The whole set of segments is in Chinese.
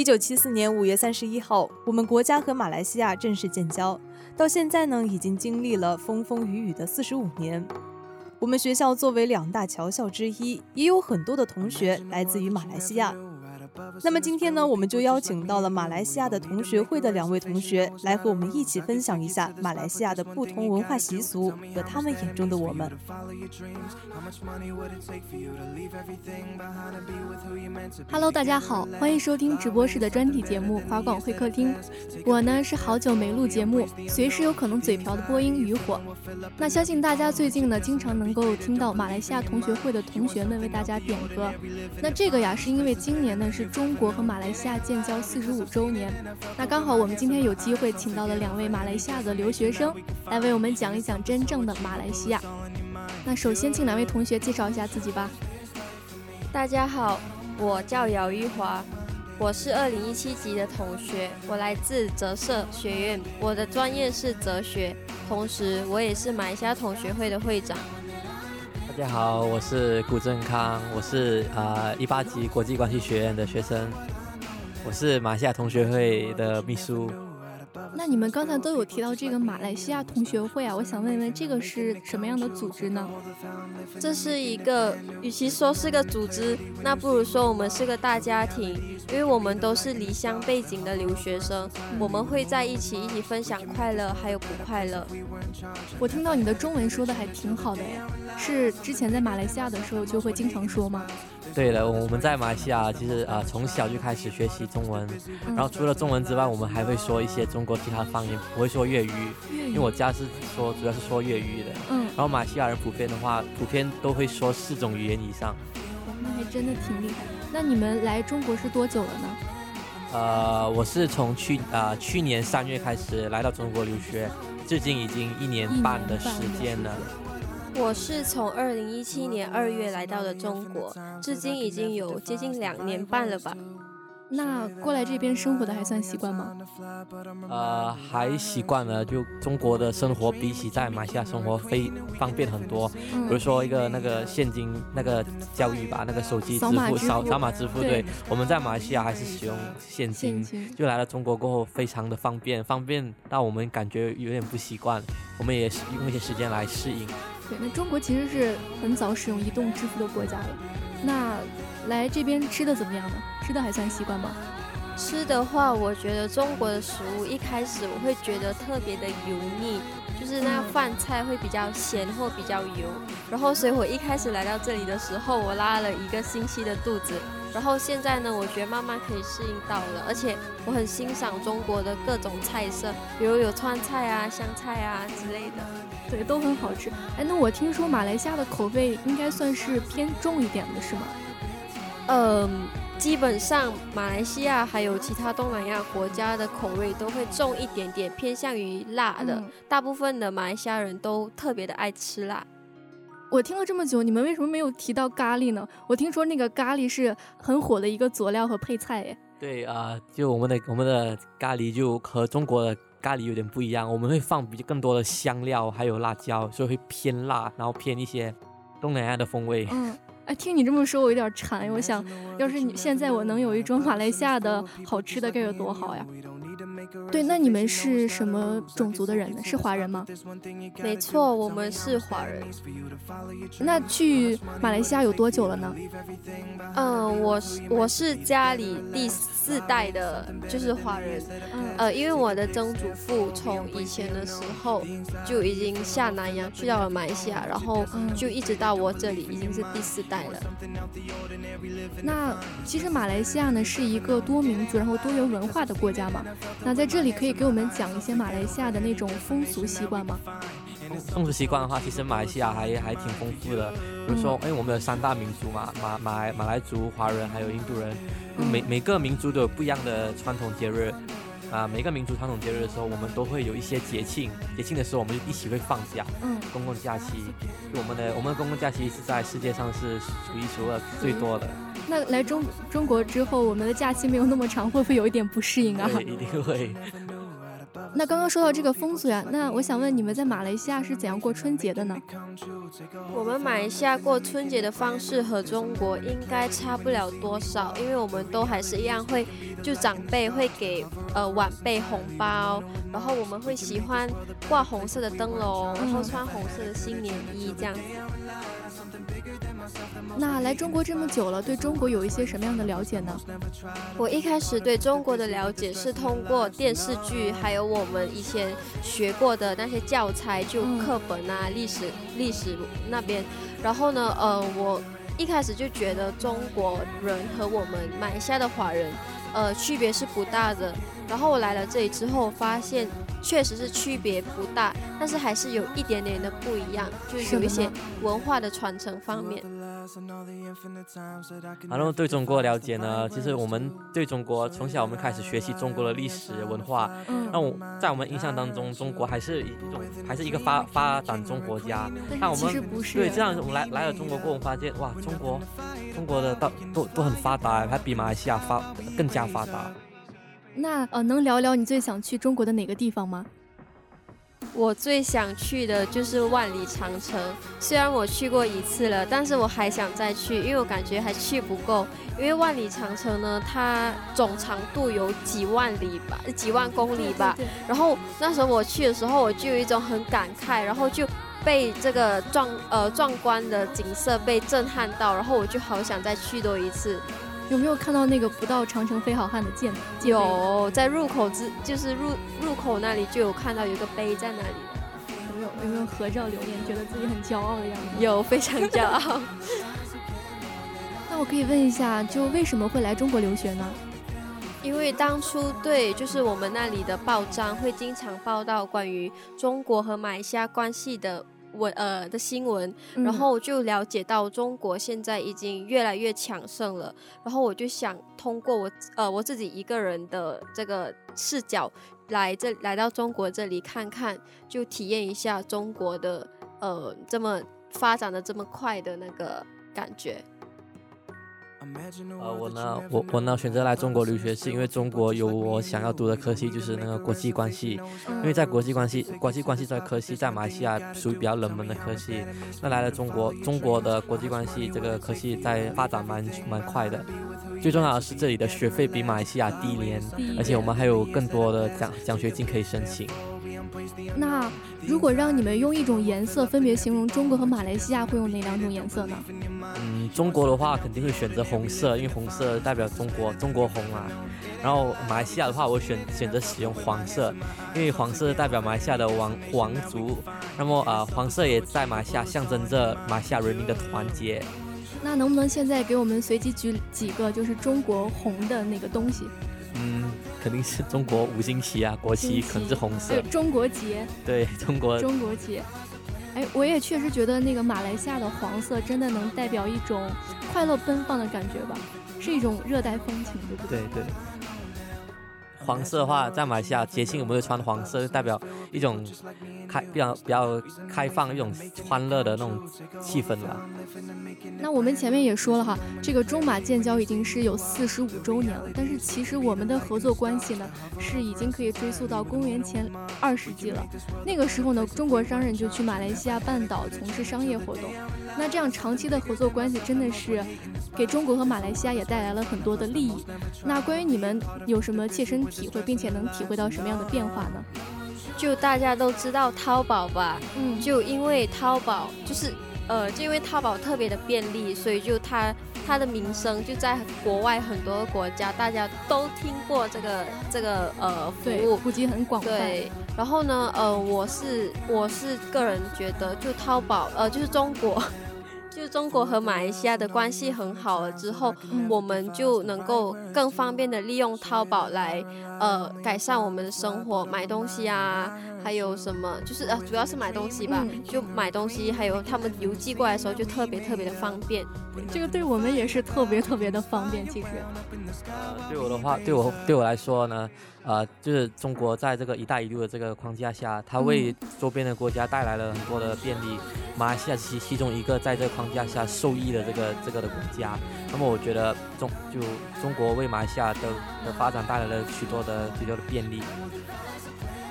一九七四年五月三十一号，我们国家和马来西亚正式建交。到现在呢，已经经历了风风雨雨的四十五年。我们学校作为两大侨校之一，也有很多的同学来自于马来西亚。那么今天呢，我们就邀请到了马来西亚的同学会的两位同学，来和我们一起分享一下马来西亚的不同文化习俗和他们眼中的我们。Hello，大家好，欢迎收听直播室的专题节目《华广会客厅》。我呢是好久没录节目，随时有可能嘴瓢的播音渔火。那相信大家最近呢，经常能够听到马来西亚同学会的同学们为大家点歌。那这个呀，是因为今年呢是。中中国和马来西亚建交四十五周年，那刚好我们今天有机会请到了两位马来西亚的留学生，来为我们讲一讲真正的马来西亚。那首先请两位同学介绍一下自己吧。大家好，我叫姚玉华，我是二零一七级的同学，我来自哲社学院，我的专业是哲学，同时我也是马来西亚同学会的会长。大家好，我是古正康，我是啊一八级国际关系学院的学生，我是马来西亚同学会的秘书。那你们刚才都有提到这个马来西亚同学会啊，我想问问，这个是什么样的组织呢？这是一个，与其说是个组织，那不如说我们是个大家庭，因为我们都是离乡背景的留学生，我们会在一起，一起分享快乐，还有不快乐。我听到你的中文说的还挺好的呀，是之前在马来西亚的时候就会经常说吗？对的，我们在马来西亚其实啊从小就开始学习中文，然后除了中文之外，我们还会说一些中国其他方言，不会说粤语，因为我家是说主要是说粤语的。嗯。然后马来西亚人普遍的话，普遍都会说四种语言以上。那还真的挺厉害。那你们来中国是多久了呢？呃，我是从去呃去年三月开始来到中国留学，至今已经一年半的时间了。我是从二零一七年二月来到的中国，至今已经有接近两年半了吧。那过来这边生活的还算习惯吗？呃，还习惯了。就中国的生活比起在马来西亚生活非方便很多。比如说一个那个现金那个交易吧，那个手机支付扫扫码支付，对，我们在马来西亚还是使用现金，就来了中国过后非常的方便，方便到我们感觉有点不习惯，我们也是用一些时间来适应。对，那中国其实是很早使用移动支付的国家了。那来这边吃的怎么样呢？吃的还算习惯吗？吃的话，我觉得中国的食物一开始我会觉得特别的油腻，就是那饭菜会比较咸或比较油。然后，所以我一开始来到这里的时候，我拉了一个星期的肚子。然后现在呢，我觉得慢慢可以适应到了，而且我很欣赏中国的各种菜色，比如有川菜啊、湘菜啊之类的，对，都很好吃。哎，那我听说马来西亚的口味应该算是偏重一点的，是吗？嗯，基本上马来西亚还有其他东南亚国家的口味都会重一点点，偏向于辣的。大部分的马来西亚人都特别的爱吃辣。我听了这么久，你们为什么没有提到咖喱呢？我听说那个咖喱是很火的一个佐料和配菜，哎。对啊，就我们的我们的咖喱就和中国的咖喱有点不一样，我们会放比更多的香料，还有辣椒，所以会偏辣，然后偏一些东南亚的风味。嗯。哎，听你这么说，我有点馋。我想，要是你现在我能有一桌马来西亚的好吃的，该有多好呀！对，那你们是什么种族的人呢？是华人吗？没错，我们是华人。那去马来西亚有多久了呢？嗯，我是我是家里第四代的，就是华人。呃，因为我的曾祖父从以前的时候就已经下南洋去到了马来西亚，然后就一直到我这里，已经是第四代了。那其实马来西亚呢是一个多民族然后多元文化的国家嘛？那在这里可以给我们讲一些马来西亚的那种风俗习惯吗？风俗习惯的话，其实马来西亚还还挺丰富的。比如说，哎，我们有三大民族嘛，马马来马来族、华人还有印度人。每每个民族都有不一样的传统节日啊。每个民族传统节日的时候，我们都会有一些节庆。节庆的时候，我们就一起会放假，嗯，公共假期。我们的我们的公共假期是在世界上是数一数二最多的。那来中中国之后，我们的假期没有那么长，会不会有一点不适应啊？一定会。那刚刚说到这个风俗呀，那我想问你们在马来西亚是怎样过春节的呢？我们马来西亚过春节的方式和中国应该差不了多少，因为我们都还是一样会，就长辈会给呃晚辈红包，然后我们会喜欢挂红色的灯笼，然后穿红色的新年衣这样子。那来中国这么久了，对中国有一些什么样的了解呢？我一开始对中国的了解是通过电视剧，还有我们以前学过的那些教材，就课本啊、历史、历史那边。然后呢，呃，我一开始就觉得中国人和我们马来西亚的华人，呃，区别是不大的。然后我来了这里之后，发现。确实是区别不大，但是还是有一点点的不一样，就是有一些文化的传承方面。然后对中国了解呢，其实我们对中国从小我们开始学习中国的历史文化。嗯。那我在我们印象当中，中国还是一种还是一个发发展中国家。那我们对这样我们来来了中国过后，发现哇，中国中国的都都都很发达，还比马来西亚发更加发达。那呃，能聊聊你最想去中国的哪个地方吗？我最想去的就是万里长城。虽然我去过一次了，但是我还想再去，因为我感觉还去不够。因为万里长城呢，它总长度有几万里吧，几万公里吧。然后那时候我去的时候，我就有一种很感慨，然后就被这个壮呃壮观的景色被震撼到，然后我就好想再去多一次。有没有看到那个“不到长城非好汉”的剑？有，在入口之，就是入入口那里就有看到有个碑在那里。有没有有没有合照留念？觉得自己很骄傲的样子？有，非常骄傲。那我可以问一下，就为什么会来中国留学呢？因为当初对，就是我们那里的报章会经常报道关于中国和马来西亚关系的。文呃的新闻，然后我就了解到中国现在已经越来越强盛了，然后我就想通过我呃我自己一个人的这个视角来这来到中国这里看看，就体验一下中国的呃这么发展的这么快的那个感觉。呃，我呢，我我呢选择来中国留学，是因为中国有我想要读的科系，就是那个国际关系。因为在国际关系，国际关系这科系在马来西亚属于比较冷门的科系。那来了中国，中国的国际关系这个科系在发展蛮蛮快的。最重要的是这里的学费比马来西亚低廉，而且我们还有更多的奖奖学金可以申请。那如果让你们用一种颜色分别形容中国和马来西亚，会用哪两种颜色呢？嗯，中国的话肯定会选择红色，因为红色代表中国，中国红啊。然后马来西亚的话，我选选择使用黄色，因为黄色代表马来西亚的王王族。那么啊，黄色也在马来西亚象征着马来西亚人民的团结。那能不能现在给我们随机举几个就是中国红的那个东西？嗯，肯定是中国五星旗啊，国旗可能是红色。中国结。对 中国。中国结。哎，我也确实觉得那个马来西亚的黄色真的能代表一种快乐奔放的感觉吧，是一种热带风情，对不对？对对。黄色的话，在马来西亚节庆我们会穿黄色，代表一种开比较比较开放、一种欢乐的那种气氛吧。那我们前面也说了哈，这个中马建交已经是有四十五周年了，但是其实我们的合作关系呢，是已经可以追溯到公元前二世纪了。那个时候呢，中国商人就去马来西亚半岛从事商业活动。那这样长期的合作关系真的是给中国和马来西亚也带来了很多的利益。那关于你们有什么切身体会，并且能体会到什么样的变化呢？就大家都知道淘宝吧，嗯，就因为淘宝就是。呃，就因为淘宝特别的便利，所以就它它的名声就在国外很多国家，大家都听过这个这个呃服务，普及很广泛。对，然后呢，呃，我是我是个人觉得，就淘宝呃就是中国。就中国和马来西亚的关系很好了之后，我们就能够更方便的利用淘宝来，呃，改善我们的生活，买东西啊，还有什么，就是呃，主要是买东西吧，就买东西，还有他们邮寄过来的时候就特别特别的方便。这个对我们也是特别特别的方便，其实。呃，对我的话，对我对我来说呢。呃，就是中国在这个“一带一路”的这个框架下，它为周边的国家带来了很多的便利。马来西亚其其中一个在这个框架下受益的这个这个的国家。那么，我觉得中就中国为马来西亚的的发展带来了许多的许多的便利。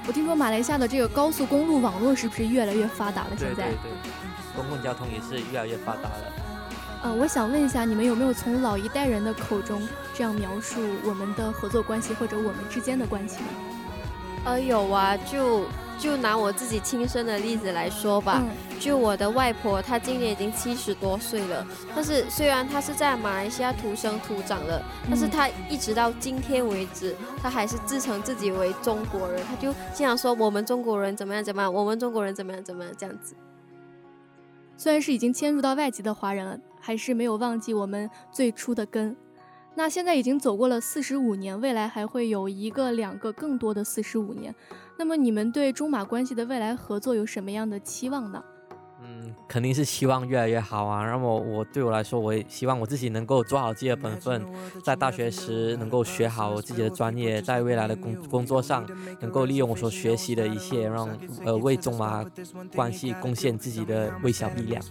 我听说马来西亚的这个高速公路网络是不是越来越发达了？现在对对对，公共交通也是越来越发达了。呃，我想问一下，你们有没有从老一代人的口中这样描述我们的合作关系或者我们之间的关系呢？呃，有啊，就就拿我自己亲身的例子来说吧，就我的外婆，她今年已经七十多岁了，但是虽然她是在马来西亚土生土长的，但是她一直到今天为止，她还是自称自己为中国人，她就经常说我们中国人怎么样怎么样，我们中国人怎么样怎么样这样子。虽然是已经迁入到外籍的华人了。还是没有忘记我们最初的根。那现在已经走过了四十五年，未来还会有一个、两个、更多的四十五年。那么你们对中马关系的未来合作有什么样的期望呢？肯定是希望越来越好啊。那么我对我来说，我也希望我自己能够做好自己的本分，在大学时能够学好自己的专业，在未来的工工作上能够利用我所学习的一切，让呃为中马关系贡献自己的微小力量。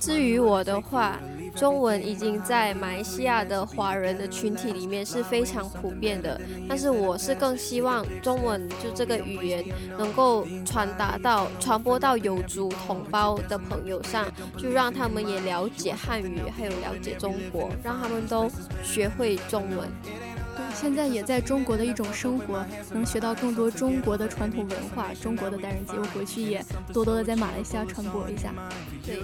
至于我的话，中文已经在马来西亚的华人的群体里面是非常普遍的，但是我是更希望中文就这个语言能够传达到、传播到。有族同胞的朋友上，就让他们也了解汉语，还有了解中国，让他们都学会中文。对，现在也在中国的一种生活，能学到更多中国的传统文化，中国的待人接物，回去也多多的在马来西亚传播一下。对，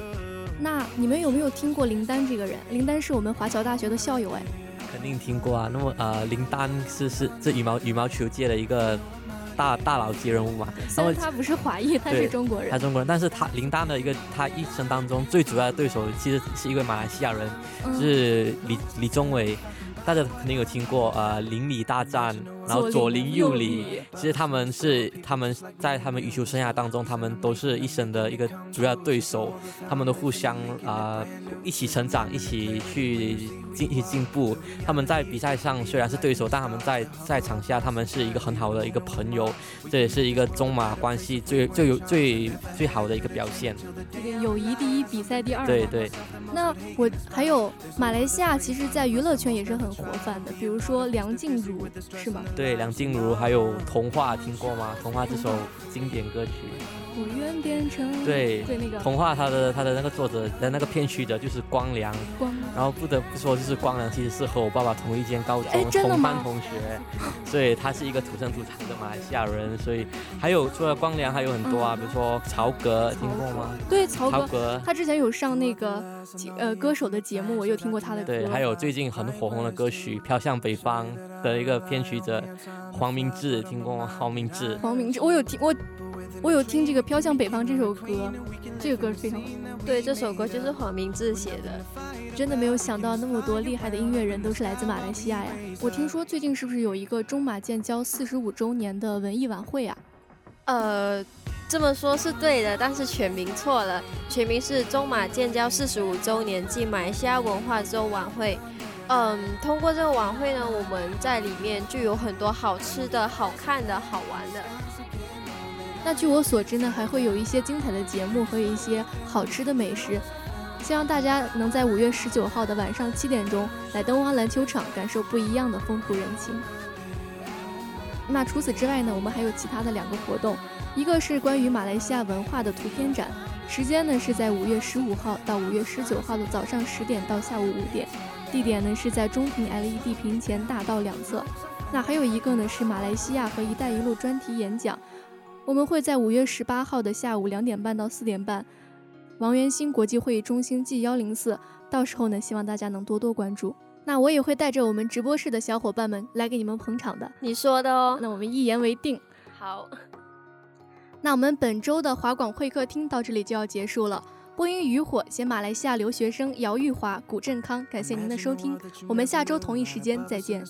那你们有没有听过林丹这个人？林丹是我们华侨大学的校友哎。肯定听过啊。那么呃，林丹是是这羽毛羽毛球界的一个。大大佬级人物嘛，然后他不是华裔，他是中国人，他中国人，但是他林丹的一个他一生当中最主要的对手其实是一位马来西亚人，是李李宗伟。大家肯定有听过，呃，邻里大战，然后左邻右里，其实他们是他们在他们羽球生涯当中，他们都是一生的一个主要对手，他们都互相啊一起成长，一起去进一起进步。他们在比赛上虽然是对手，但他们在赛场下，他们是一个很好的一个朋友，这也是一个中马关系最最有最最好的一个表现。友谊第一，比赛第二。对对。那我还有马来西亚，其实，在娱乐圈也是很活泛的，比如说梁静茹，是吗？对，梁静茹，还有《童话》，听过吗？《童话》这首经典歌曲。我愿变成对对那个童话，它的它的那个作者的那个片曲的就是光良，光。然后不得不说，就是光良其实是和我爸爸同一间高中同班同学，所以他是一个土生土长的马来西亚人。所以还有除了光良，还有很多啊，比如说曹格，听过吗？对，曹格，他之前有上那个呃歌手的节目，我有听过他的歌。对，还有最近很火红的歌曲《飘向北方》的一个编曲者黄明志，听过吗？黄明志，黄明志，我有听我。我有听这个《飘向北方》这首歌，这个歌非常好。对，这首歌就是黄明志写的。真的没有想到那么多厉害的音乐人都是来自马来西亚呀！我听说最近是不是有一个中马建交四十五周年的文艺晚会啊？呃，这么说是对的，但是全名错了，全名是中马建交四十五周年暨马来西亚文化周晚会。嗯，通过这个晚会呢，我们在里面就有很多好吃的、好看的、好玩的。那据我所知呢，还会有一些精彩的节目和一些好吃的美食。希望大家能在五月十九号的晚上七点钟来灯光篮球场，感受不一样的风土人情。那除此之外呢，我们还有其他的两个活动，一个是关于马来西亚文化的图片展，时间呢是在五月十五号到五月十九号的早上十点到下午五点。地点呢是在中庭 LED 屏前大道两侧。那还有一个呢是马来西亚和“一带一路”专题演讲，我们会在五月十八号的下午两点半到四点半，王源新国际会议中心 G 幺零四。到时候呢，希望大家能多多关注。那我也会带着我们直播室的小伙伴们来给你们捧场的。你说的哦，那我们一言为定。好，那我们本周的华广会客厅到这里就要结束了。播音渔火携马来西亚留学生姚玉华、古振康，感谢您的收听，我们下周同一时间再见。